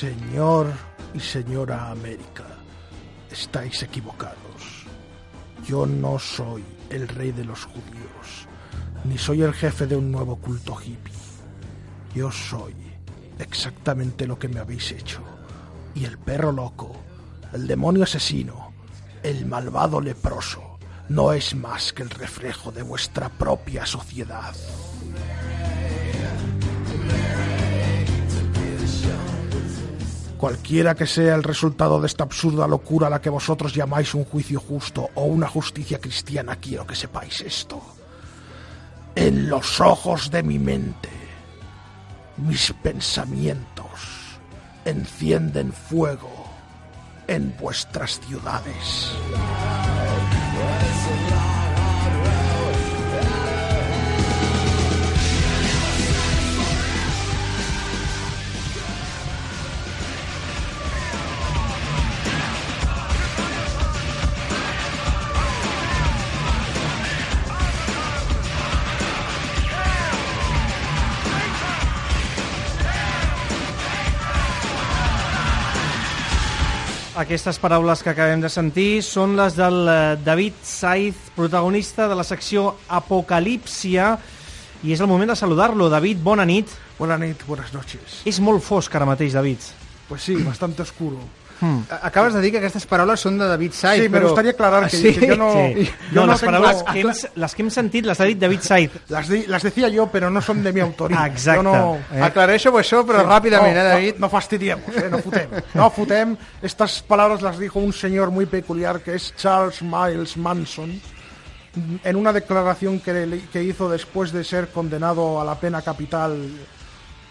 Señor y señora América, estáis equivocados. Yo no soy el rey de los judíos, ni soy el jefe de un nuevo culto hippie. Yo soy exactamente lo que me habéis hecho. Y el perro loco, el demonio asesino, el malvado leproso, no es más que el reflejo de vuestra propia sociedad. Cualquiera que sea el resultado de esta absurda locura a la que vosotros llamáis un juicio justo o una justicia cristiana, quiero que sepáis esto. En los ojos de mi mente, mis pensamientos encienden fuego en vuestras ciudades. Aquestes paraules que acabem de sentir són les del eh, David Saiz, protagonista de la secció Apocalípsia, i és el moment de saludar-lo. David, bona nit. Buenas noches, buenas noches. És molt fosc ara mateix, David. Pues sí, bastante oscuro. Hmm. Acabes de dir que aquestes paraules són de David Saiz, Sí, però... gustaría aclarar que, Sí? que yo no... Sí. yo No, les tengo- paraules que hem, les que hem sentit les ha dit David Saiz. Las, di- las decía yo, pero no son de mi autoría. Ah, exacte. Yo no, Eh? Aclareixo això, però Sí, ràpidament, no, eh, David? No, no fastidiemos, eh, no futem. No futem. Estas palabras las dijo un señor muy peculiar que es Charles Miles Manson en una declaración que, le- que hizo después de ser condenado a la pena capital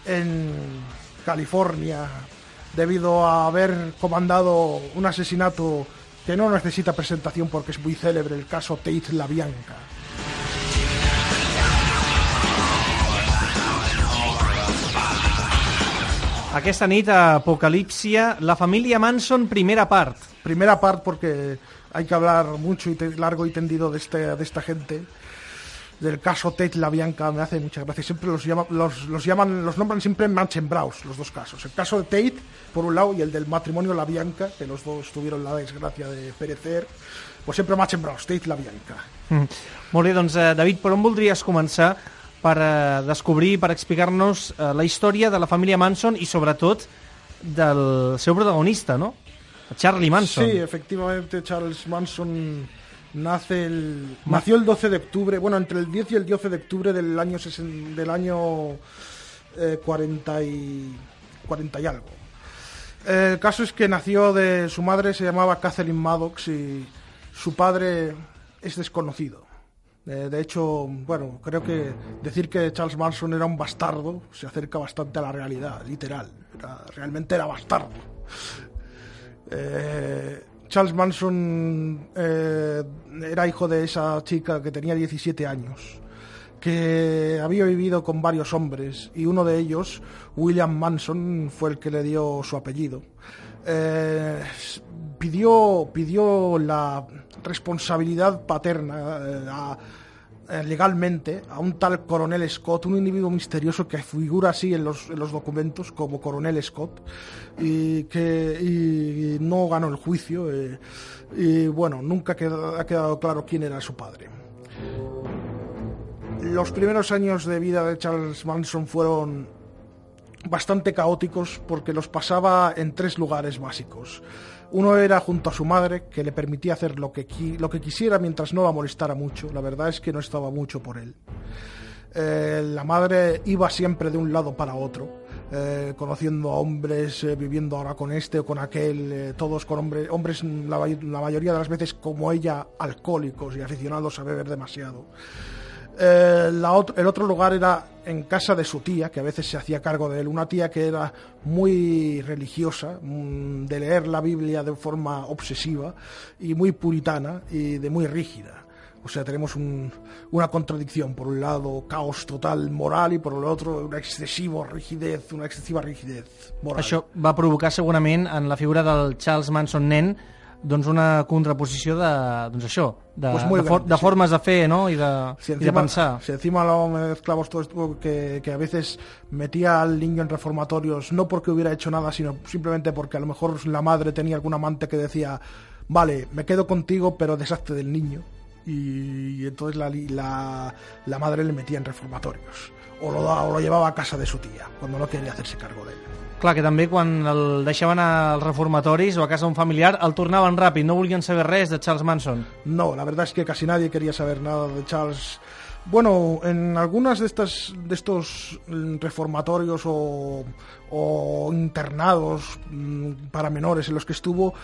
en California debido a haber comandado un asesinato que no necesita presentación porque es muy célebre, el caso Tate La Bianca. Aquesta nit a Apocalípsia, la família Manson, primera part. primera parte porque hay que hablar mucho y largo y tendido de, este, de esta gente. Del caso Tate La Bianca me hace mucha gracia. Siempre los, llama- los, los llaman, los nombran siempre Braus, los dos casos. El caso de Tate, por un lado, y el del matrimonio La Bianca, que los dos tuvieron la desgracia de perecer. Pues siempre Braus, Tate La Bianca. Mm. Molt bé, doncs, eh, David, per on voldries començar per eh, descobrir, per explicar-nos eh, la història de la família Manson i, sobretot, del seu protagonista, no? Charlie Manson. Sí, efectivamente, Charles Manson nace el, nació el 12 de octubre, bueno, entre el 10 y el 12 de octubre del año, sesen- del año eh, 40, y, 40 y algo. Eh, el caso es que nació de su madre, se llamaba Kathleen Maddox y su padre es desconocido. Eh, de hecho, bueno, creo que decir que Charles Manson era un bastardo se acerca bastante a la realidad, literal. Era- realmente era bastardo. Eh, Charles Manson eh, era hijo de esa chica que tenía 17 años, que había vivido con varios hombres y uno de ellos, William Manson, fue el que le dio su apellido. Eh, pidió, pidió la responsabilidad paterna eh, a- legalmente a un tal coronel Scott, un individuo misterioso que figura así en los, en los documentos como coronel Scott y que no ganó el juicio eh, y bueno, nunca ha quedado claro quién era su padre. Los primeros años de vida de Charles Manson fueron bastante caóticos porque los pasaba en tres lugares básicos. Uno era junto a su madre, que le permitía hacer lo que, lo que quisiera mientras no la molestara mucho. La verdad es que no estaba mucho por él. Eh, la madre iba siempre de un lado para otro. eh, conociendo a hombres, eh, viviendo ahora con este o con aquel, todos con hombres, hombres la, may- la mayoría de las veces como ella, alcohólicos y aficionados a beber demasiado. El otro lugar era en casa de su tía, que a veces se hacía cargo de él, una tía que era muy religiosa, mm, de leer la Biblia de forma obsesiva y muy puritana y de muy rígida. O sea, tenemos un- una contradicción. Por un lado, caos total moral y por el otro, una excesiva rigidez, una excesiva rigidez moral. Això va provocar segurament en la figura del Charles Manson nen doncs una contraposició de, doncs això, de, Pues de, for, de sí. formes de fer no? I, de, Si de pensar. si encima lo mezclamos todo esto que, que a veces metía al niño en reformatorios no porque hubiera hecho nada, sino simplemente porque a lo mejor la madre tenía algún amante que decía, vale, me quedo contigo, pero deshazte del niño. Y, y entonces la, la, la madre le metía en reformatorios. O lo, o lo llevaba a casa de su tía, cuando no quería hacerse cargo de él. Clar, que també quan el deixaven als reformatoris o a casa d'un familiar el tornaven ràpid, no volien saber res de Charles Manson. No, la verdad es que casi nadie quería saber nada de Charles. Bueno, en algunas de estas de estos mm, reformatorios o, o internados mm, para menores en los que estuvo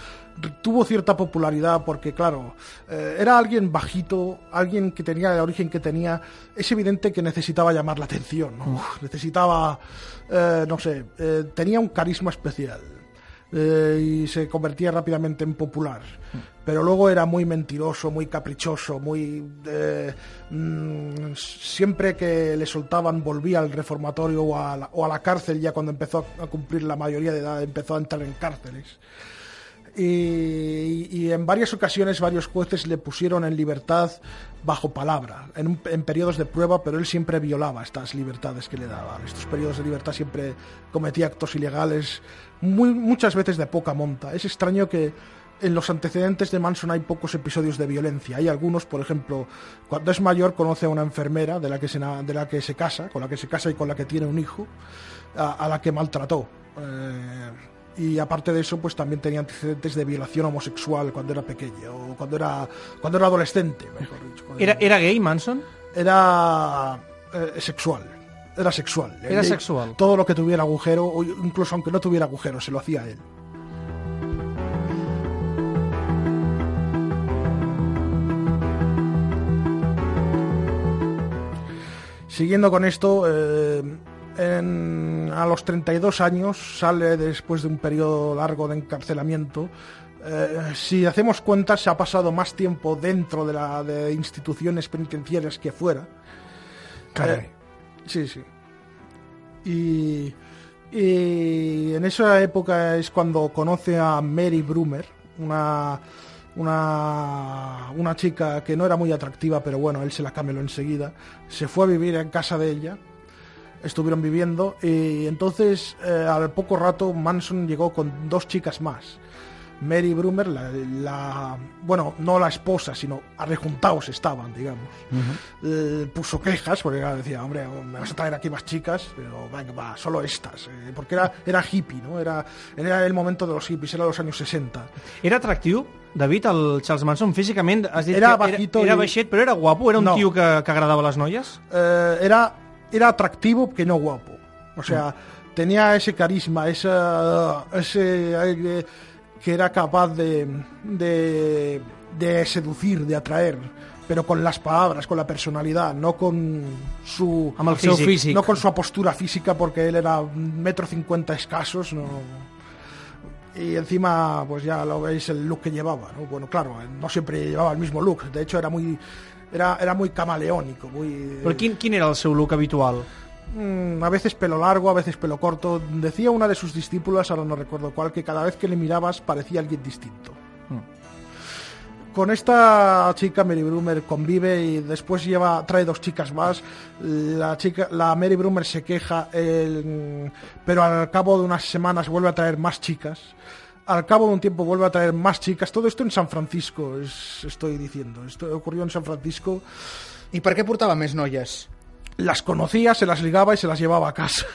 tuvo cierta popularidad porque claro eh, era alguien bajito, alguien que tenía el origen que tenía. Es evidente que necesitaba llamar la atención, ¿no? necesitaba, eh, no sé, eh, tenía un carisma especial eh, y se convertía rápidamente en popular. Pero luego era muy mentiroso, muy caprichoso, muy... eh, mm, siempre que le soltaban volvía al reformatorio o a, la, o a la cárcel ya cuando empezó a cumplir la mayoría de edad, empezó a entrar en cárceles. Y, en varias ocasiones varios jueces le pusieron en libertad bajo palabra, en, un- en periodos de prueba, pero él siempre violaba estas libertades que le daban. Estos periodos de libertad siempre cometía actos ilegales, muy, muchas veces de poca monta. Es extraño que en los antecedentes de Manson hay pocos episodios de violencia. Hay algunos, por ejemplo, cuando es mayor conoce a una enfermera de la que se, de la que se casa, con la que se casa y con la que tiene un hijo, a, a la que maltrató. Eh, y aparte de eso, pues también tenía antecedentes de violación homosexual cuando era pequeño, o cuando era, cuando era adolescente, mejor dicho. Cuando Era, era gay, Manson? era eh, sexual. Era sexual. Era sexual. Todo lo que tuviera agujero, o incluso aunque no tuviera agujero, se lo hacía él. Siguiendo con esto, eh, en- a los 32 años sale después de un periodo largo de encarcelamiento. Eh, si hacemos cuentas, se ha pasado más tiempo dentro de, la, de instituciones penitenciarias que fuera. Caray. Eh, sí, sí. Y, y en esa época es cuando conoce a Mary Brumer, una, una, una chica que no era muy atractiva, pero bueno, él se la cameló enseguida. Se fue a vivir en casa de ella, estuvieron viviendo y entonces eh, al poco rato Manson llegó con dos chicas más. Mary Brumer, la, la- bueno, no la esposa, sino arrejuntados estaban, digamos. Eh, puso quejas, porque decía, hombre, me vas a traer aquí más chicas, pero venga, va, solo estas. eh, porque era, era hippie, ¿no? Era, era el momento de los hippies, era los años 60. Era atractiu, David, el Charles Manson? Físicament, has dit Era que bajito era, era i- baixet, però era guapo? Era un No. tio que, que agradava a les noies? Eh, era, era atractivo que no guapo. O sea, tenía ese carisma, esa, ese aire que era capaz de, de, de seducir, de atraer, pero con las palabras, con la personalidad, no con su Amb el seu físic, físic. no con su postura física, porque él era metro cincuenta escasos, no. Y encima, pues ya lo veis el look que llevaba, ¿no? Bueno, claro, no siempre llevaba el mismo look, de hecho era muy, era, era muy camaleónico, muy. Quin era el seu look habitual? Mm, a veces pelo largo, a veces pelo corto. Decía una de sus discípulas, ahora no recuerdo cuál, que cada vez que le mirabas parecía alguien distinto. Con esta chica Mary Brumer convive y después lleva trae dos chicas más. La chica, la Mary Brumer se queja, el- pero al cabo de unas semanas vuelve a traer más chicas. Al cabo de un tiempo vuelve a traer más chicas. Todo esto en San Francisco, es- estoy diciendo. Esto ocurrió en San Francisco. I per què portava més noies? Las conocía, se las ligaba y se las llevaba a casa.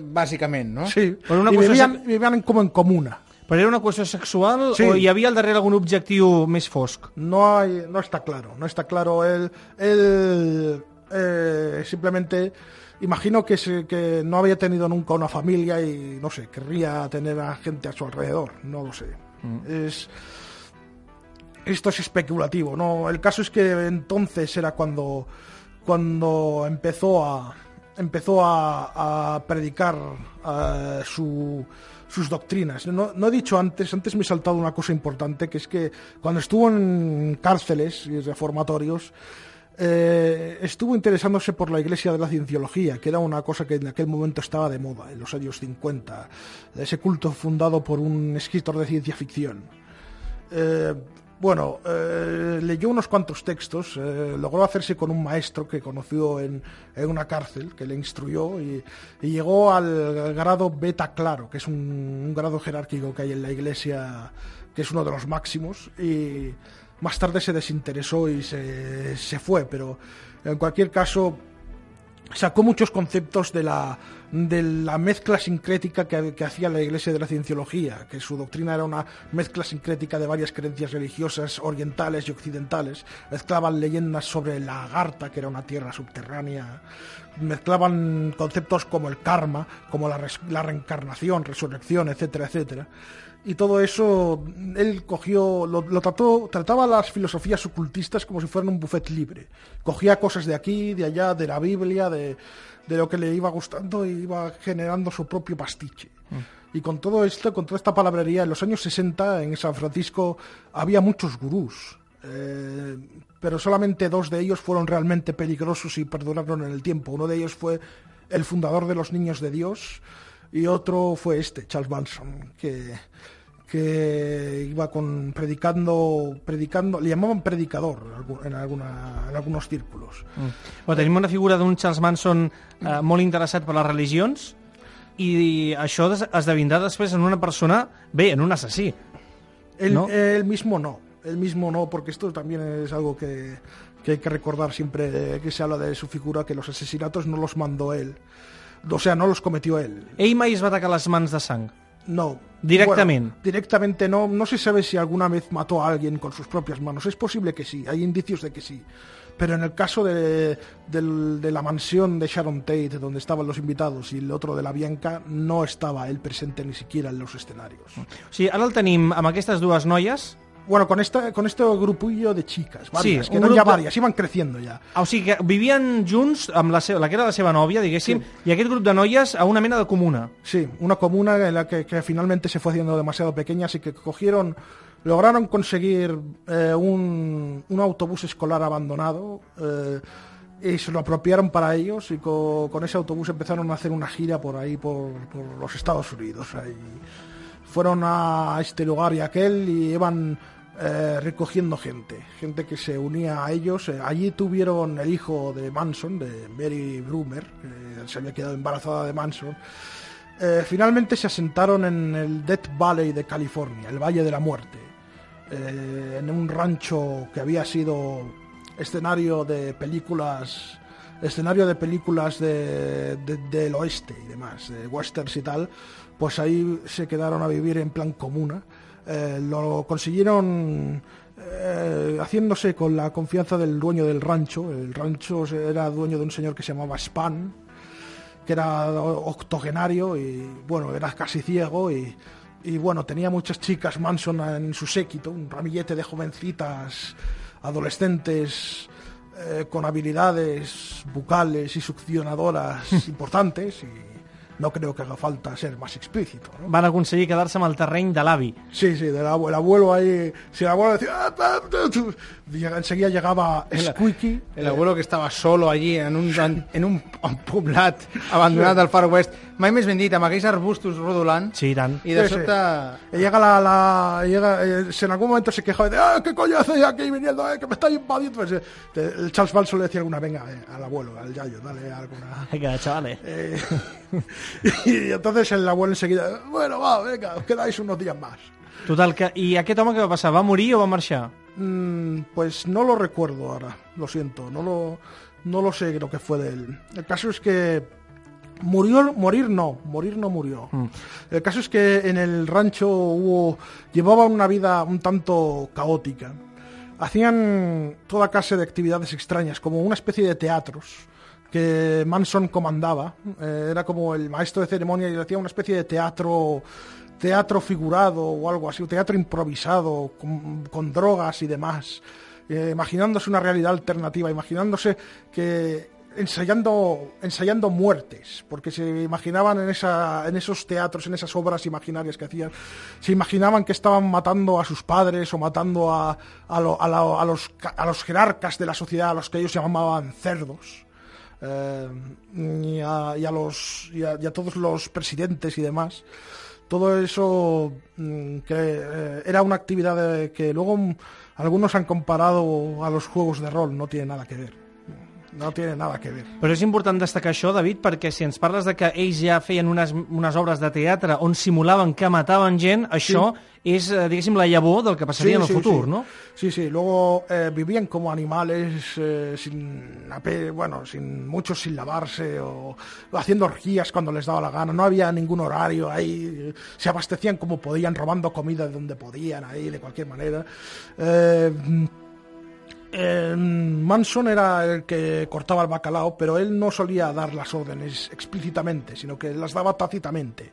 Bàsicament, no? Sí, Però una y cosa vivían, és- vivían como en comuna. Però era una qüestió sexual Sí. o hi havia al darrere algun objectiu més fosc? No hay, no está claro, no está claro. Él, él eh, simplemente imagino que, se- que no había tenido nunca una familia y, no sé, querría tener a gente a su alrededor, no lo sé. Es, esto es especulativo, ¿no? El caso es que entonces era cuando, cuando empezó a empezó a, a predicar eh, su- sus doctrinas. No, no he dicho antes, antes me he saltado una cosa importante, que es que cuando estuvo en cárceles y reformatorios, eh, estuvo interesándose por la Iglesia de la Cienciología, que era una cosa que en aquel momento estaba de moda, en los años 50, ese culto fundado por un escritor de ciencia ficción. Eh, bueno, eh, leyó unos cuantos textos, logró hacerse con un maestro que conoció en, en una cárcel, que le instruyó y, llegó al grado beta claro, que es un, grado jerárquico que hay en la iglesia, que es uno de los máximos, más tarde se desinteresó y se, se fue, pero en cualquier caso sacó muchos conceptos de la, de la mezcla sincrética que, que hacía la Iglesia de la Cienciología, que su doctrina era una mezcla sincrética de varias creencias religiosas orientales y occidentales. Mezclaban leyendas sobre la Agartha, que era una tierra subterránea. Mezclaban conceptos como el karma, como la, la reencarnación, resurrección, etcétera, etcétera. Y todo eso, él cogió, lo, lo trató, trataba las filosofías ocultistas como si fueran un buffet libre. Cogía cosas de aquí, de allá, de la Biblia, de, de lo que le iba gustando y iba generando su propio pastiche. Y con todo esto, con toda esta palabrería, en los años 60 en San Francisco había muchos gurús. eh, pero solamente dos de ellos fueron realmente peligrosos y perduraron en el tiempo. Uno de ellos fue el fundador de los Niños de Dios y otro fue este, Charles Manson, que, que iba con predicando, predicando, le llamaban predicador en algu- en, alguna, en algunos círculos. Bueno, tenim una figura d'un Charles Manson eh, molt interessat per les religions i això esdevindrà després en una persona, bé, en un assassí. Él, ¿No? mismo no, él mismo no, porque esto también es algo que, que hay que recordar siempre que se habla de su figura, que los asesinatos no los mandó él. O sea, no los cometió él. Ell mai es va atacar les mans de sang. No. Directamente. Bueno, directamente no. No se sabe si alguna vez mató a alguien con sus propias manos. Es posible que sí, hay indicios de que sí. Pero en el caso de, del- de la mansión de Sharon Tate, donde estaban los invitados, y el otro de la Bianca, no estaba él presente ni siquiera en los escenarios. O sigui, ara el tenim amb aquestes dues noies, Bueno, con, esta, con este grupillo de chicas, varias, Sí, que un eran ya grup varias, iban creciendo ya. Ah, o sigui que vivien junts amb la, seva, la que era la seva nòvia, diguéssim, i aquest grup de noies a una mena de comuna. Sí, una comuna en la que, que finalmente se fue haciendo demasiado pequeña, así que cogieron, lograron conseguir eh, un, un autobús escolar abandonado eh, y se lo apropiaron para ellos y co- con ese autobús empezaron a hacer una gira por ahí, por, por los Estados Unidos. ahí. Fueron a este lugar y aquel y iban eh, recogiendo gente, gente que se unía a ellos. Eh, allí tuvieron el hijo de Manson, de Mary Brumer, se había quedado embarazada de Manson. Eh, finalmente se asentaron en el Death Valley de California, el Valle de la Muerte, en un rancho que había sido escenario de películas, escenario de películas de- del oeste y demás, de westerns y tal, pues ahí se quedaron a vivir en plan comuna. Eh, lo consiguieron eh, haciéndose con la confianza del dueño del rancho. El rancho era dueño de un señor que se llamaba Span, que era octogenario y bueno, era casi ciego y, y, bueno, tenía muchas chicas Manson en su séquito, un ramillete de jovencitas, adolescentes eh, con habilidades bucales y succionadoras importantes y no creo que haga falta ser más explícito. ¿no? Van aconseguir quedar-se amb el terreny de l'avi. Sí, sí, del abuelo, el abuelo ahí, si el abuelo decía, "Ah, ah, ah", tú", llega- enseguida llegaba Squeaky, El abuelo que estaba solo allí en un, en un poblat abandonat del Far West. Mai més ben dit, amb aquells arbustos rodolant. Sí, i tant. I de Sí, sí. sobte... Y llega la, la llega, eh, si en algún momento se quejaba de ah, ¿qué coño haces aquí viniendo? eh, que me estáis invadiendo. Pues, eh, el Charles Manson le decía alguna, venga, eh, al abuelo, al Yayo, dale alguna. Vinga, chavales. Eh, y entonces el abuelo enseguida, bueno, va, venga, os quedáis unos días más. Total, que... i aquest home què va passar? Va morir o va marxar? Mm, pues no lo recuerdo ahora, lo siento, no lo, no lo sé lo que fue de él. El caso es que murió, morir no, morir no murió. El caso es que en el rancho hubo, llevaban una vida un tanto caótica. Hacían toda clase de actividades extrañas, como una especie de teatros que Manson comandaba. Eh, era como el maestro de ceremonia y hacía una especie de teatro teatro figurado o algo así, teatro improvisado con, drogas y demás, eh, imaginándose una realidad alternativa, imaginándose que ensayando, ensayando muertes, porque se imaginaban en, esa, en esos teatros, en esas obras imaginarias que hacían, se imaginaban que estaban matando a sus padres o matando a, a, la- a los, a los jerarcas de la sociedad, a los que ellos llamaban cerdos. Eh, y, a, los, y a- todos los presidentes y demás. Todo eso mm, que eh, era una actividad que luego algunos han comparado a los juegos de rol, no tiene nada que ver. No tiene nada que ver. Però és important destacar això, David, perquè si ens parles de que ells ja feien unes, unes obres de teatre on simulaven que mataven gent, això és, eh, diguéssim, la llavor del que passaria en el futur, sí. no? Sí, sí. Luego eh, vivían como animales, eh, sin, bueno, sin muchos sin lavarse o haciendo orgías cuando les daba la gana. No había ningún horario ahí. Se abastecían como podían, robando comida de donde podían ahí, de cualquier manera. Eh, eh, Manson era el que cortaba el bacalao, pero él no solía dar las órdenes explícitamente, sino que las daba tácitamente.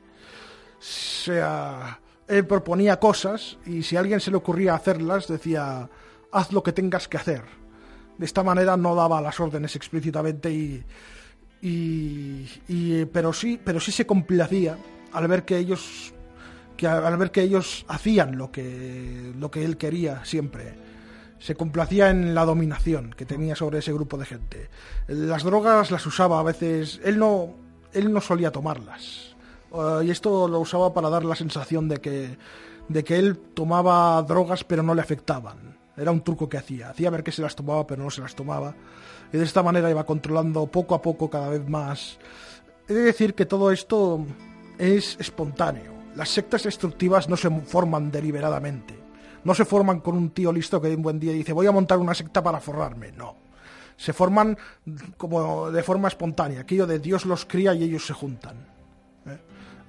O sea, él proponía cosas y si a alguien se le ocurría hacerlas, decía, haz lo que tengas que hacer. De esta manera no daba las órdenes explícitamente y, y, y- pero sí, pero sí se complacía al ver que ellos que al ver que ellos hacían lo que lo que él quería siempre se complacía en la dominación que tenía sobre ese grupo de gente. Las drogas las usaba a veces, él no, él no solía tomarlas. Eh, y esto lo usaba para dar la sensación de que, de que él tomaba drogas pero no le afectaban. Era un truco que hacía. Hacía ver que se las tomaba pero no se las tomaba. Y de esta manera iba controlando poco a poco cada vez más. He de decir que todo esto es espontáneo. Las sectas destructivas no se forman deliberadamente. No se forman con un tío listo que un buen día dice voy a montar una secta para forrarme. No. Se forman como de forma espontánea. Aquello de Dios los cría y ellos se juntan. ¿eh?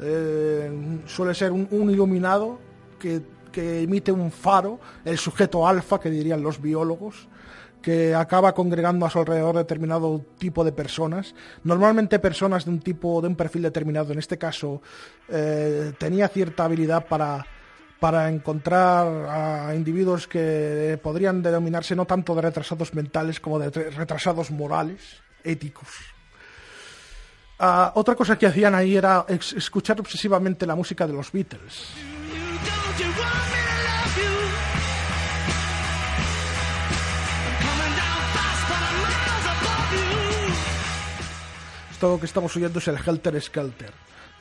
Eh, suele ser un, iluminado que, que emite un faro, el sujeto alfa que dirían los biólogos, que acaba congregando a su alrededor determinado tipo de personas, normalmente personas de un tipo, de un perfil determinado. En este caso, eh, tenía cierta habilidad para, para encontrar a individuos que podrían denominarse no tanto de retrasados mentales como de re- retrasados morales, éticos. Ah, otra cosa que hacían ahí era escuchar obsesivamente la música de los Beatles. Esto que estamos oyendo es el Helter Skelter,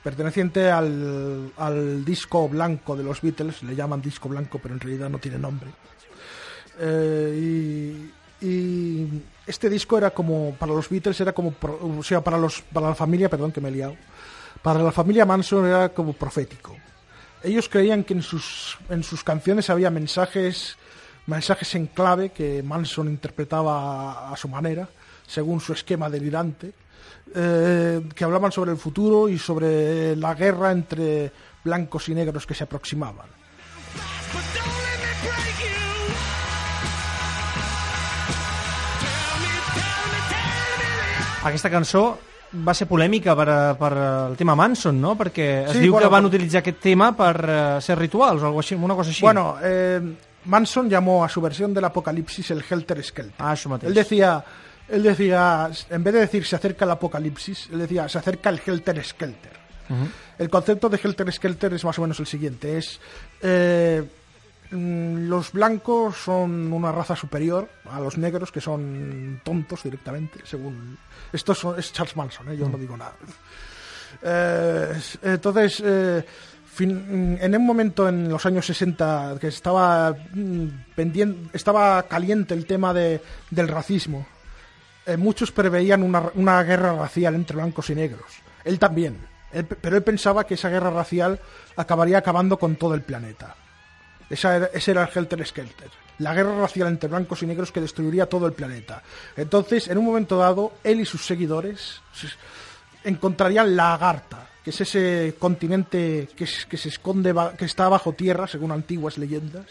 perteneciente al, al disco blanco de los Beatles, le llaman disco blanco, pero en realidad no tiene nombre. Eh, y, y este disco era como, para los Beatles era como, o sea, para, los, para la familia, perdón que me he liado, para la familia Manson era como profético. Ellos creían que en sus, en sus canciones había mensajes, mensajes en clave que Manson interpretaba a, su manera, según su esquema delirante, eh, que hablaban sobre el futuro y sobre la guerra entre blancos y negros que se aproximaban. Aquesta cançó va ser polèmica per, per el tema Manson, no? Perquè es Sí, diu bueno, que van utilitzar aquest tema per eh, ser rituals o algo així, una cosa així. Bueno, eh, Manson llamó a su versión del apocalipsis el Helter Skelter. Ah. Él decía, él decía, en vez de decir se acerca el apocalipsis, él decía se acerca el Helter Skelter. El concepto de Helter Skelter es más o menos el siguiente: es eh, mm, los blancos son una raza superior a los negros, que son tontos directamente, según esto son- es Charles Manson, ¿eh? yo no digo nada. Eh, entonces, eh, en un momento en los años 60 que estaba mm, pendien- estaba caliente el tema de, del racismo, eh, muchos preveían una, una guerra racial entre blancos y negros. Él también. Pero él pensaba que esa guerra racial acabaría acabando con todo el planeta. Esa ese era el Helter Skelter. La guerra racial entre blancos y negros que destruiría todo el planeta. Entonces, en un momento dado, él y sus seguidores se- encontrarían la Agartha, que es ese continente que, se esconde, que está bajo tierra, según antiguas leyendas,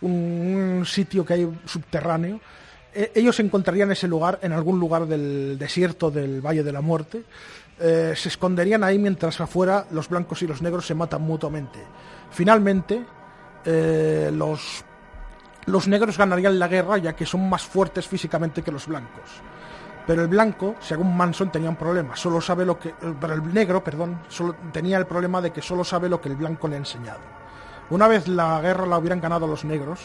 un, un sitio que hay subterráneo, e- ellos encontrarían ese lugar en algún lugar del desierto del Valle de la Muerte. Eh, se esconderían ahí mientras afuera los blancos y los negros se matan mutuamente. Finalmente, eh, los, los negros ganarían la guerra ya que son más fuertes físicamente que los blancos. Pero el blanco, según Manson, tenía un problema. Solo sabe lo que. eh, Pero el negro, perdón, tenía el problema de que solo sabe lo que el blanco le ha enseñado. Una vez la guerra la hubieran ganado los negros,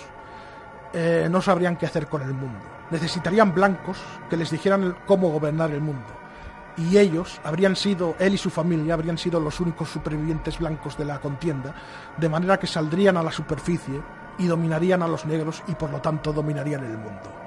eh, no sabrían qué hacer con el mundo. Necesitarían blancos que les dijeran cómo gobernar el mundo. Y ellos habrían sido, él y su familia, habrían sido los únicos supervivientes blancos de la contienda, de manera que saldrían a la superficie y dominarían a los negros y por lo tanto dominarían el mundo.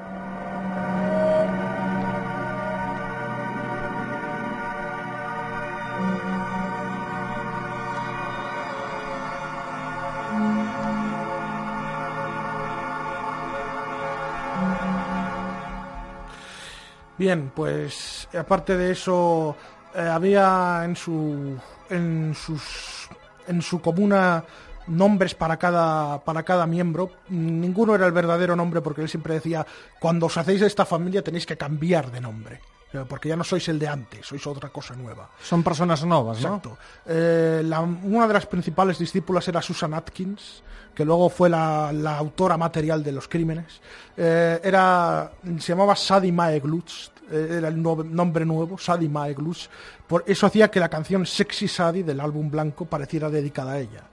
Bien, pues aparte de eso, eh, había en su en sus en su comuna nombres para cada para cada miembro. Ninguno era el verdadero nombre porque él siempre decía cuando os hacéis de esta familia tenéis que cambiar de nombre. eh, Porque ya no sois el de antes, sois otra cosa nueva. Són persones noves, no? Exacto. Eh, la- una de las principales discípulas era Susan Atkins, que luego fue la, la autora material de los crímenes. Eh, era, se llamaba Sadie Mae Glutz, era el nombre nuevo, Sadie Mae Glutz. Por eso hacía que la canción Sexy Sadie del álbum blanco pareciera dedicada a ella.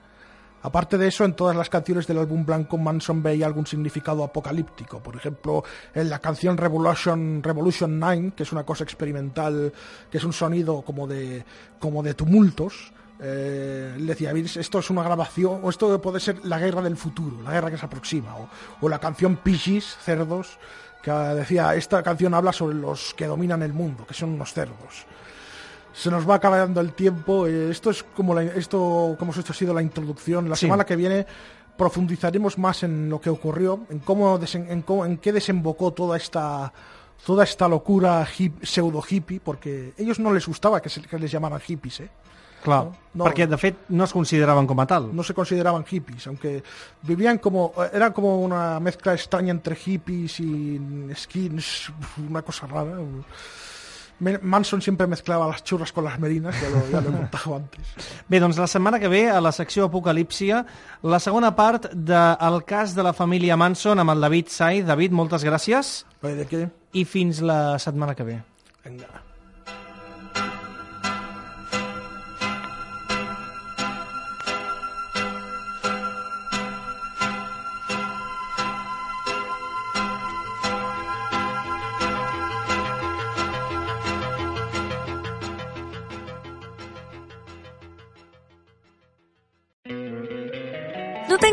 Aparte de eso, en todas las canciones del álbum blanco, Manson veía algún significado apocalíptico. Por ejemplo, en la canción Revolution, Revolution 9, que es una cosa experimental, que es un sonido como de, como de tumultos, eh, él decía, "Veis, esto es una grabación, o esto puede ser la guerra del futuro, la guerra que se aproxima. O, la canción Piggies, Cerdos, que decía, esta canción habla sobre los que dominan el mundo, que son unos cerdos se nos va acabando el tiempo. eh, esto es como la- esto, como dicho, ha sido la introducción. La Sí. semana que viene profundizaremos más en lo que ocurrió, en cómo, desen- en, cómo- en qué desembocó toda esta toda esta locura hip- pseudo hippie, porque ellos no les gustaba que, se, que les llamaran hippies, ¿eh? Clar, No, no. perquè de fet no es consideraven com a tal. no se consideraban hippies, aunque vivían como, era como una mezcla extraña entre hippies y skins, una cosa rara. Manson siempre mezclaba las churras con las merinas, ya lo, ya lo he contado antes. Bé, doncs la setmana que ve, a la secció Apocalípsia, la segona part del cas de la família Manson amb el David Saiz. David, moltes gràcies Oye, ¿De qué? i fins la setmana que ve. Venga.